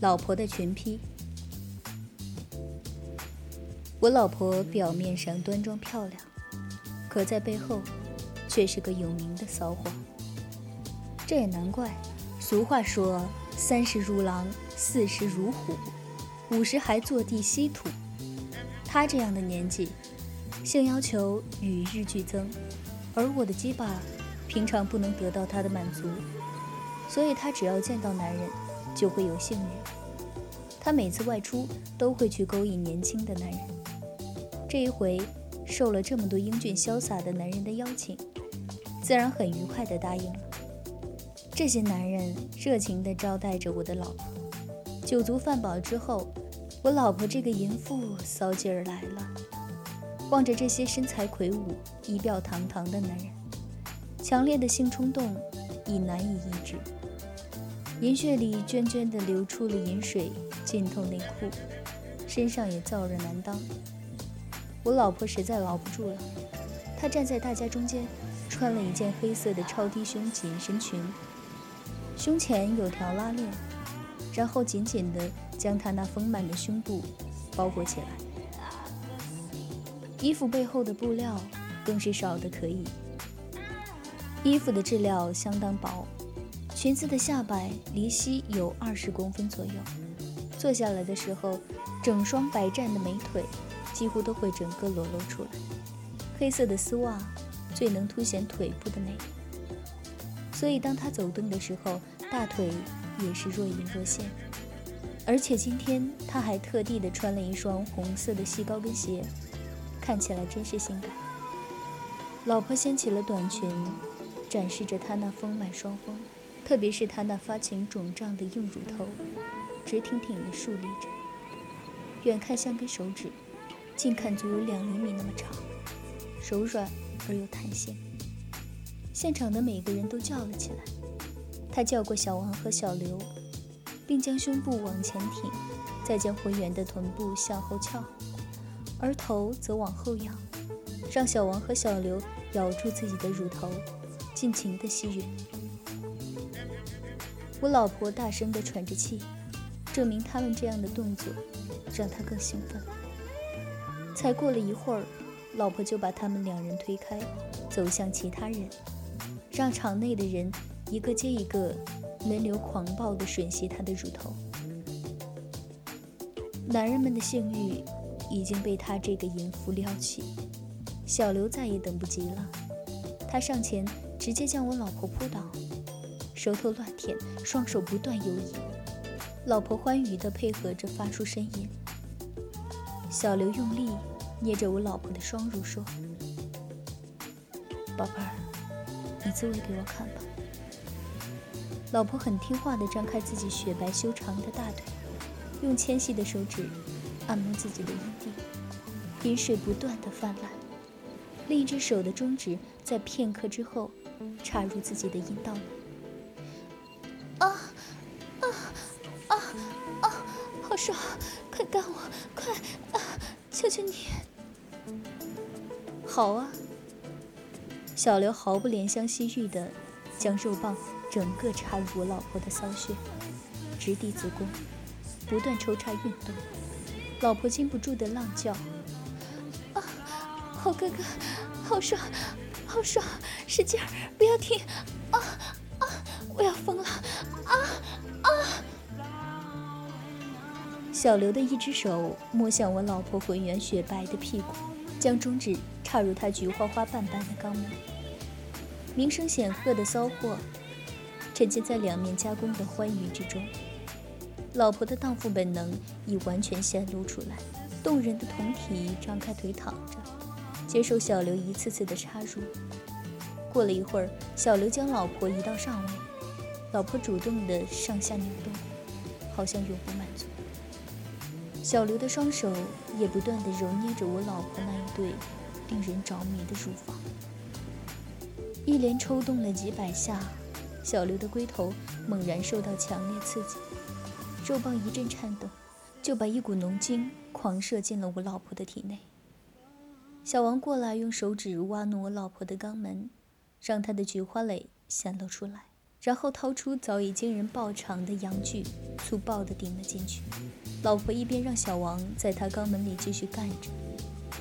老婆的裙披。我老婆表面上端庄漂亮，可在背后却是个有名的骚货。这也难怪，俗话说“三十如狼，四十如虎，五十还坐地吸土”。她这样的年纪，性要求与日俱增，而我的鸡巴平常不能得到她的满足，所以她只要见到男人，就会有性欲。她每次外出都会去勾引年轻的男人。这一回受了这么多英俊潇洒的男人的邀请，自然很愉快地答应了。这些男人热情地招待着我的老婆。酒足饭饱之后，我老婆这个淫妇骚劲儿来了，望着这些身材魁梧、仪表堂堂的男人，强烈的性冲动已难以抑制，银穴里涓涓地流出了银水，浸透内裤，身上也燥热难当。我老婆实在熬不住了，她站在大家中间，穿了一件黑色的超低胸紧身裙，胸前有条拉链，然后紧紧地将她那丰满的胸部包裹起来。衣服背后的布料更是少得可以，衣服的质料相当薄，裙子的下摆离膝有二十公分左右，坐下来的时候，整双白湛的美腿。几乎都会整个裸露出来，黑色的丝袜最能凸显腿部的美，所以当她走动的时候，大腿也是若隐若现。而且今天她还特地的穿了一双红色的细高跟鞋，看起来真是性感。老婆掀起了短裙，展示着她那丰满双峰，特别是她那发情肿胀的硬乳头，直挺挺的竖立着，远看像根手指。近看足有两厘米那么长，柔软而又弹性。现场的每个人都叫了起来。他叫过小王和小刘，并将胸部往前挺，再将浑圆的臀部向后翘，而头则往后仰，让小王和小刘咬住自己的乳头，尽情地吸吮。我老婆大声地喘着气，证明他们这样的动作让她更兴奋。才过了一会儿，老婆就把他们两人推开，走向其他人，让场内的人一个接一个轮流狂暴地吮吸她的乳头。男人们的性欲已经被他这个淫妇撩起，小刘再也等不及了，他上前直接将我老婆扑倒，舌头乱舔，双手不断游移，老婆欢愉地配合着发出呻吟。小刘用力捏着我老婆的双乳，说：“宝贝儿，你自慰给我看吧。”老婆很听话地张开自己雪白修长的大腿，用纤细的手指按摩自己的阴蒂，饮水不断地泛滥。另一只手的中指在片刻之后插入自己的阴道里。好啊！小刘毫不怜香惜玉地将肉棒整个插入我老婆的骚穴，直抵子宫，不断抽插运动。老婆禁不住的浪叫：“啊，好哥哥，好爽，好爽，使劲儿，不要停！啊啊，我要疯了！啊啊！”小刘的一只手摸向我老婆浑圆雪白的屁股，将中指插入他菊花花瓣般的肛门。名声显赫的骚货，沉浸在两面加工的欢愉之中。老婆的荡妇本能已完全显露出来，动人的酮体张开腿躺着，接受小刘一次次的插入。过了一会儿，小刘将老婆移到上位，老婆主动的上下扭动，好像永不满足。小刘的双手也不断的揉捏着我老婆那一对令人着迷的乳房，一连抽动了几百下，小刘的龟头猛然受到强烈刺激，肉棒一阵颤动，就把一股浓精狂射进了我老婆的体内。小王过来用手指挖弄我老婆的肛门，让她的菊花蕾显露出来，然后掏出早已惊人爆长的阳具，粗暴地顶了进去。老婆一边让小王在他肛门里继续干着，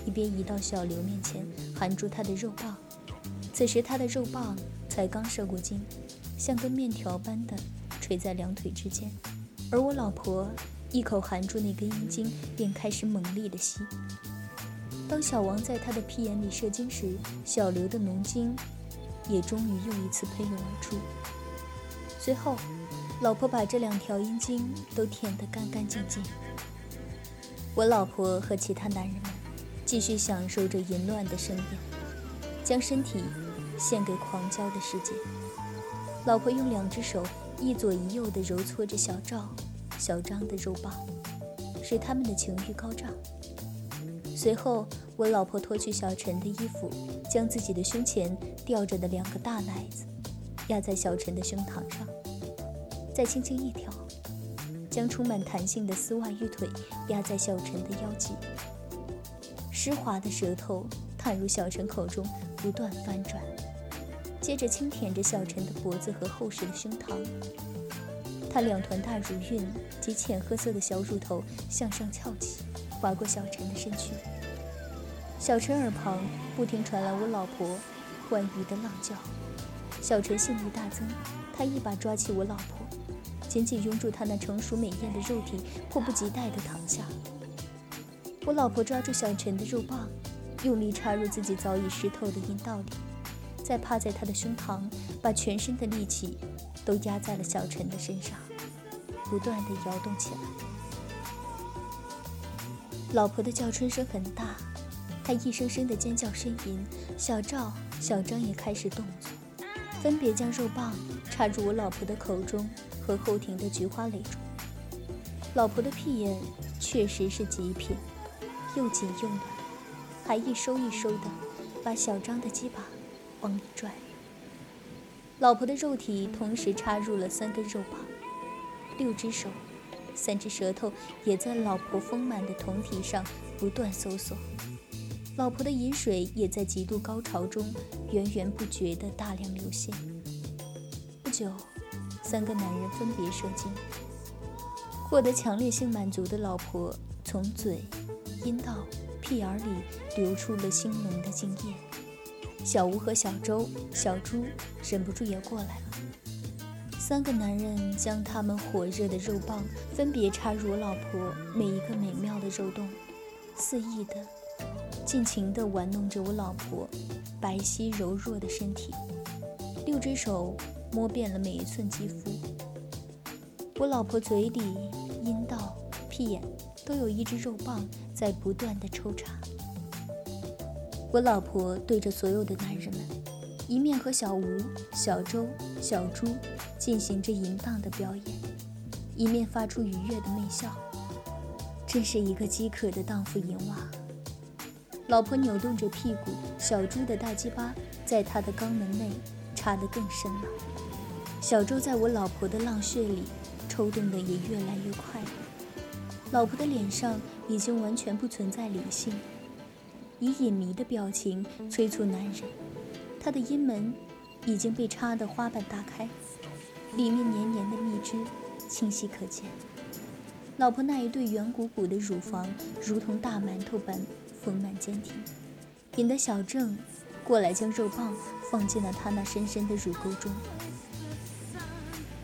一边移到小刘面前，含住他的肉棒。此时他的肉棒才刚射过精，像根面条般的垂在两腿之间，而我老婆一口含住那根阴茎，便开始猛力的吸。当小王在他的屁眼里射精时，小刘的浓精也终于又一次喷涌而出。随后，老婆把这两条阴茎都舔得干干净净。我老婆和其他男人们继续享受着淫乱的盛宴，将身体献给狂交的世界。老婆用两只手一左一右地揉搓着小赵、小张的肉棒，使他们的情欲高涨。随后，我老婆脱去小陈的衣服，将自己的胸前吊着的两个大奶子压在小陈的胸膛上，再轻轻一挑，将充满弹性的丝袜玉腿压在小陈的腰际。湿滑的舌头探入小陈口中，不断翻转，接着轻舔着小陈的脖子和厚实的胸膛。他两团大乳晕及浅褐色的小乳头向上翘起，划过小陈的身躯。小陈耳旁不停传来我老婆欢愉的浪叫，小陈性欲大增，他一把抓起我老婆，紧紧拥住她那成熟美艳的肉体，迫不及待地躺下。我老婆抓住小陈的肉棒，用力插入自己早已湿透的阴道里，再趴在他的胸膛，把全身的力气都压在了小陈的身上，不断地摇动起来。老婆的叫春声很大。他一声声的尖叫呻吟，小赵、小张也开始动作，分别将肉棒插入我老婆的口中和后庭的菊花蕾中。老婆的屁眼确实是极品，又紧又暖，还一收一收的把小张的鸡巴往里拽。老婆的肉体同时插入了三根肉棒，六只手，三只舌头也在老婆丰满的酮体上不断搜索。老婆的饮水也在极度高潮中源源不绝的大量流泻。不久，三个男人分别射精。获得强烈性满足的老婆从嘴、阴道、屁眼里流出了腥浓的精液。小吴和小周、小朱忍不住也过来了。三个男人将他们火热的肉棒分别插入我老婆每一个美妙的肉洞，肆意的。尽情的玩弄着我老婆白皙柔弱的身体，六只手摸遍了每一寸肌肤。我老婆嘴里、阴道、屁眼都有一只肉棒在不断的抽插。我老婆对着所有的男人们，一面和小吴、小周、小朱进行着淫荡的表演，一面发出愉悦的媚笑。真是一个饥渴的荡妇淫娃。老婆扭动着屁股，小猪的大鸡巴在他的肛门内插得更深了。小周在我老婆的浪穴里抽动的也越来越快了。老婆的脸上已经完全不存在理性，以隐迷的表情催促男人。他的阴门已经被插得花瓣大开，里面黏黏的蜜汁清晰可见。老婆那一对圆鼓鼓的乳房如同大馒头般。丰满坚挺，引得小郑过来将肉棒放进了他那深深的乳沟中。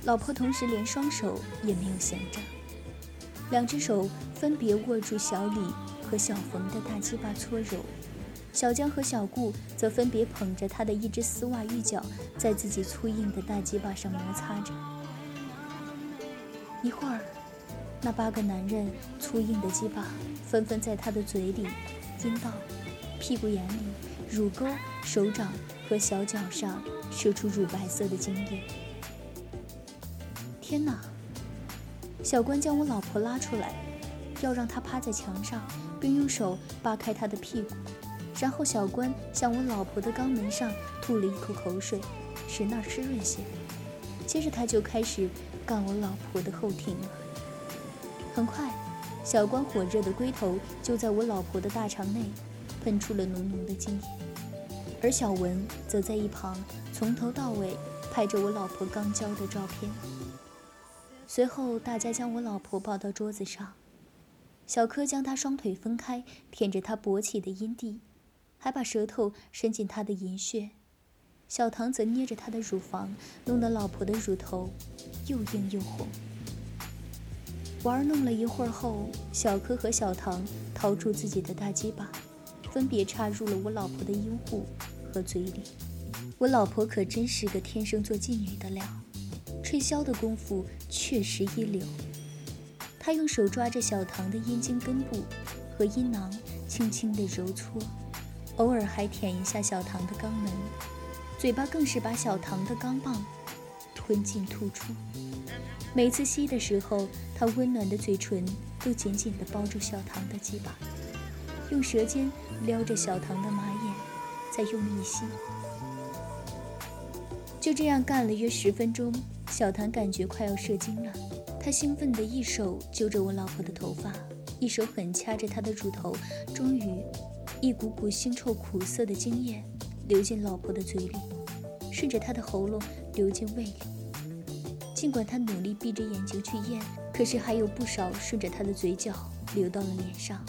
老婆同时连双手也没有闲着，两只手分别握住小李和小冯的大鸡巴搓揉，小江和小顾则分别捧着他的一只丝袜玉脚，在自己粗硬的大鸡巴上摩擦着。一会儿，那八个男人粗硬的鸡巴纷纷在他的嘴里。阴道、屁股眼里、乳沟、手掌和小脚上射出乳白色的精液。天哪！小关将我老婆拉出来，要让她趴在墙上，并用手扒开她的屁股。然后小关向我老婆的肛门上吐了一口口水，使那儿湿润些。接着他就开始干我老婆的后庭了。很快。小关火热的龟头就在我老婆的大肠内喷出了浓浓的精液，而小文则在一旁从头到尾拍着我老婆刚交的照片。随后，大家将我老婆抱到桌子上，小柯将她双腿分开，舔着她勃起的阴蒂，还把舌头伸进她的银穴。小唐则捏着她的乳房，弄得老婆的乳头又硬又红。玩弄了一会儿后，小柯和小唐掏出自己的大鸡巴，分别插入了我老婆的阴部和嘴里。我老婆可真是个天生做妓女的料，吹箫的功夫确实一流。他用手抓着小唐的阴茎根部和阴囊，轻轻地揉搓，偶尔还舔一下小唐的肛门，嘴巴更是把小唐的钢棒吞进吐出。每次吸的时候，他温暖的嘴唇都紧紧地包住小唐的鸡巴，用舌尖撩着小唐的马眼，再用力吸。就这样干了约十分钟，小唐感觉快要射精了，他兴奋地一手揪着我老婆的头发，一手狠掐着她的乳头，终于，一股股腥臭苦涩的精液流进老婆的嘴里，顺着她的喉咙流进胃里。尽管他努力闭着眼睛去咽，可是还有不少顺着他的嘴角流到了脸上。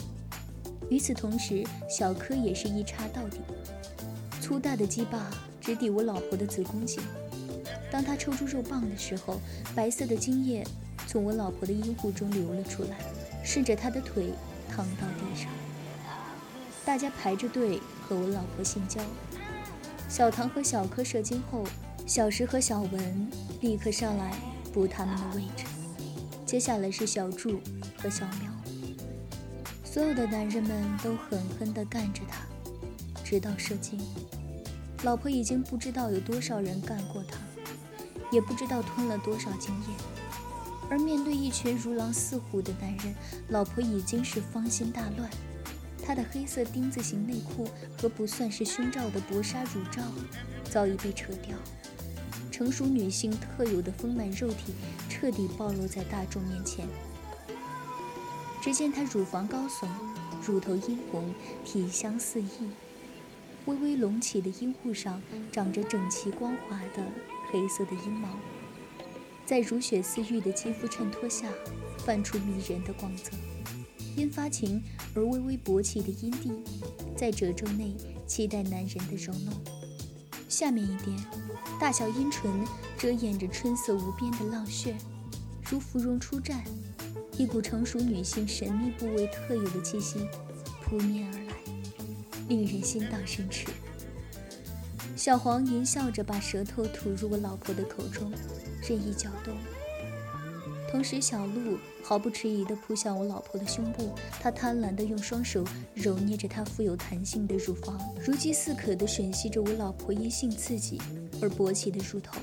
与此同时，小柯也是一插到底，粗大的鸡巴直抵我老婆的子宫颈。当他抽出肉棒的时候，白色的精液从我老婆的阴户中流了出来，顺着她的腿淌到地上。大家排着队和我老婆性交。小唐和小柯射精后。小石和小文立刻上来补他们的位置，接下来是小柱和小苗。所有的男人们都狠狠地干着他，直到射精。老婆已经不知道有多少人干过他，也不知道吞了多少精液。而面对一群如狼似虎的男人，老婆已经是芳心大乱。她的黑色丁字形内裤和不算是胸罩的薄纱乳罩早已被扯掉。成熟女性特有的丰满肉体彻底暴露在大众面前。只见她乳房高耸，乳头殷红，体香四溢，微微隆起的阴户上长着整齐光滑的黑色的阴毛，在如雪似玉的肌肤衬托下，泛出迷人的光泽。因发情而微微勃起的阴蒂，在褶皱内期待男人的揉弄。下面一点。大小阴唇遮掩着春色无边的浪穴，如芙蓉初绽，一股成熟女性神秘部位特有的气息扑面而来，令人心荡神驰。小黄淫笑着把舌头吐入我老婆的口中，任意搅动。同时，小鹿毫不迟疑地扑向我老婆的胸部，他贪婪地用双手揉捏着她富有弹性的乳房，如饥似渴地吮吸着我老婆因性刺激而勃起的乳头。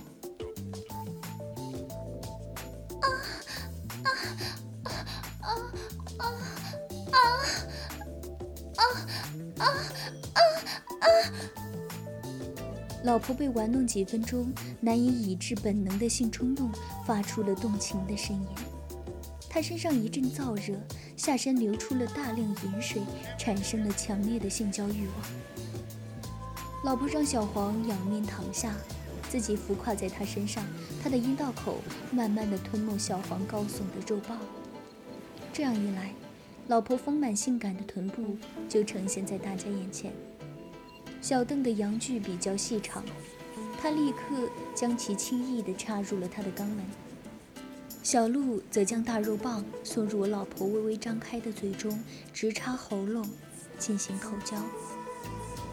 老婆被玩弄几分钟，难以抑制本能的性冲动。发出了动情的呻吟，他身上一阵燥热，下身流出了大量盐水，产生了强烈的性交欲望。老婆让小黄仰面躺下，自己浮跨在他身上，他的阴道口慢慢的吞没小黄高耸的肉棒。这样一来，老婆丰满性感的臀部就呈现在大家眼前。小邓的阳具比较细长。他立刻将其轻易地插入了他的肛门，小鹿则将大肉棒送入我老婆微微张开的嘴中，直插喉咙进行口交。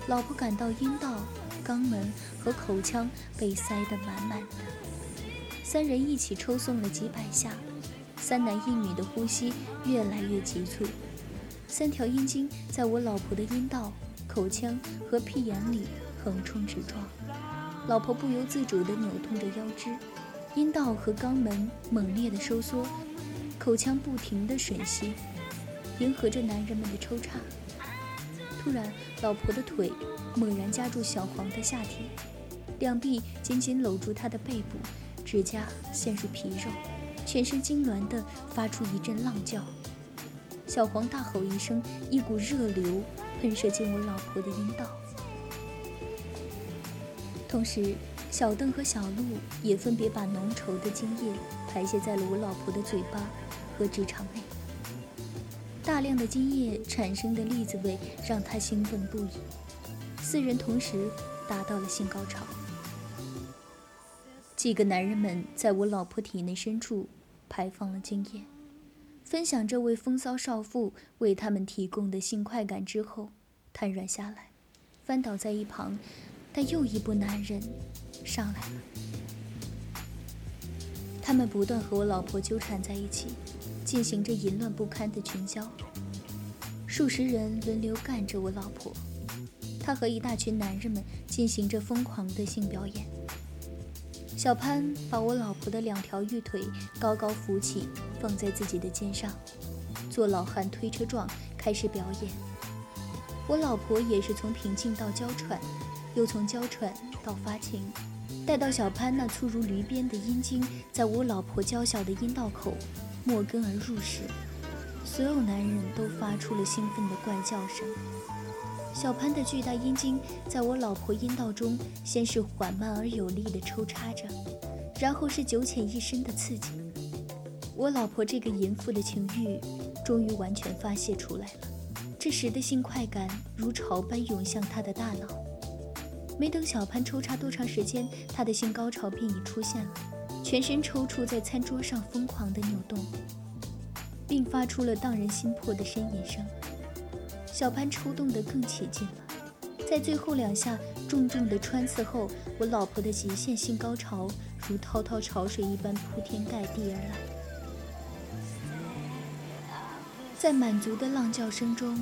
老婆感到阴道、肛门和口腔被塞得满满的，三人一起抽送了几百下，三男一女的呼吸越来越急促，三条阴茎在我老婆的阴道、口腔和屁眼里横冲直撞。老婆不由自主地扭动着腰肢，阴道和肛门猛烈地收缩，口腔不停地吮吸，迎合着男人们的抽插。突然，老婆的腿猛然夹住小黄的下体，两臂紧紧搂住他的背部，指甲陷入皮肉，全身痉挛地发出一阵浪叫。小黄大吼一声，一股热流喷射进我老婆的阴道。同时，小邓和小鹿也分别把浓稠的精液排泄在了我老婆的嘴巴和直肠内。大量的精液产生的栗子味让她兴奋不已，四人同时达到了性高潮。几个男人们在我老婆体内深处排放了精液，分享这位风骚少妇为他们提供的性快感之后，瘫软下来，翻倒在一旁。但又一波男人上来了，他们不断和我老婆纠缠在一起，进行着淫乱不堪的群交。数十人轮流干着我老婆，他和一大群男人们进行着疯狂的性表演。小潘把我老婆的两条玉腿高高扶起，放在自己的肩上，做老汉推车状开始表演。我老婆也是从平静到娇喘。又从娇喘到发情，待到小潘那粗如驴鞭的阴茎在我老婆娇小的阴道口没根而入时，所有男人都发出了兴奋的怪叫声。小潘的巨大阴茎在我老婆阴道中先是缓慢而有力地抽插着，然后是九浅一深的刺激。我老婆这个淫妇的情欲终于完全发泄出来了，这时的性快感如潮般涌向她的大脑。没等小潘抽插多长时间，他的性高潮便已出现了，全身抽搐在餐桌上疯狂地扭动，并发出了荡人心魄的呻吟声。小潘抽动得更起劲了，在最后两下重重的穿刺后，我老婆的极限性高潮如滔滔潮水一般铺天盖地而来，在满足的浪叫声中，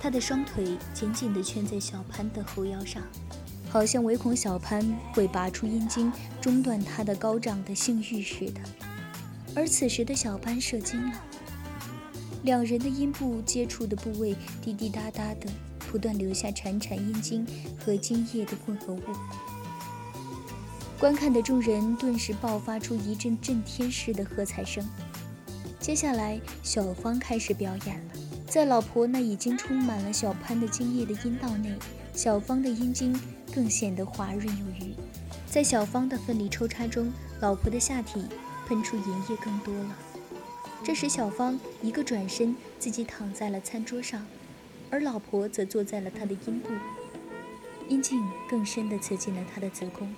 她的双腿紧紧地圈在小潘的后腰上。好像唯恐小潘会拔出阴茎，中断他的高涨的性欲似的。而此时的小潘射精了，两人的阴部接触的部位滴滴答答的，不断留下潺潺阴茎和精液的混合物。观看的众人顿时爆发出一阵震天似的喝彩声。接下来，小芳开始表演了，在老婆那已经充满了小潘的精液的阴道内，小芳的阴茎。更显得滑润有余，在小芳的奋力抽插中，老婆的下体喷出银液更多了。这时，小芳一个转身，自己躺在了餐桌上，而老婆则坐在了她的阴部，阴茎更深地刺进了她的子宫。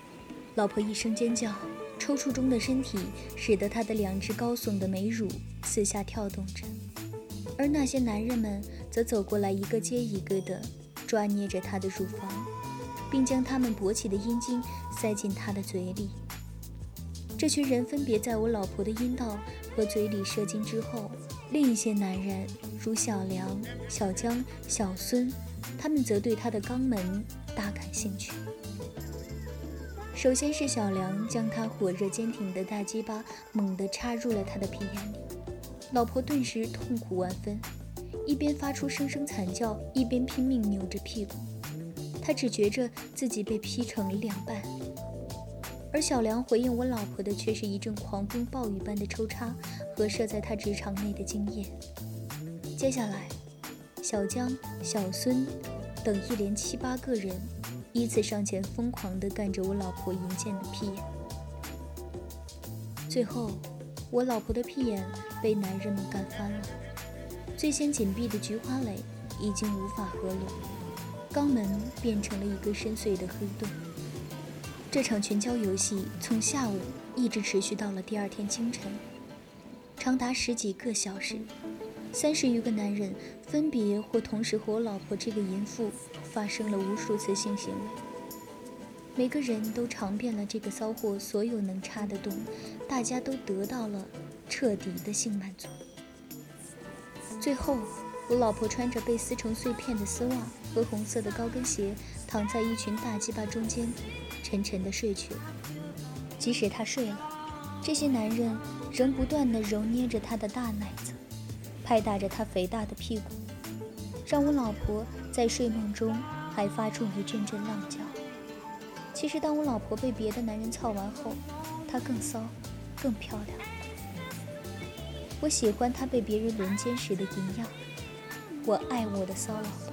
老婆一声尖叫，抽搐中的身体使得她的两只高耸的美乳四下跳动着，而那些男人们则走过来，一个接一个地抓捏着她的乳房。并将他们勃起的阴茎塞进他的嘴里。这群人分别在我老婆的阴道和嘴里射精之后，另一些男人如小梁、小江、小孙，他们则对他的肛门大感兴趣。首先是小梁将他火热坚挺的大鸡巴猛地插入了他的屁眼里，老婆顿时痛苦万分，一边发出声声惨叫，一边拼命扭着屁股。他只觉着自己被劈成了两半，而小梁回应我老婆的却是一阵狂风暴雨般的抽插和射在他直肠内的精液。接下来，小江、小孙等一连七八个人依次上前，疯狂地干着我老婆淫贱的屁眼。最后，我老婆的屁眼被男人们干翻了，最先紧闭的菊花蕾已经无法合拢。肛门变成了一个深邃的黑洞。这场群交游戏从下午一直持续到了第二天清晨，长达十几个小时。三十余个男人分别或同时和我老婆这个淫妇发生了无数次性行为，每个人都尝遍了这个骚货所有能插的洞，大家都得到了彻底的性满足。最后。我老婆穿着被撕成碎片的丝袜和红色的高跟鞋，躺在一群大鸡巴中间，沉沉地睡去了。即使她睡了，这些男人仍不断地揉捏着她的大奶子，拍打着她肥大的屁股，让我老婆在睡梦中还发出一阵阵浪叫。其实，当我老婆被别的男人操完后，她更骚，更漂亮。我喜欢她被别人轮奸时的淫样。我爱我的骚扰。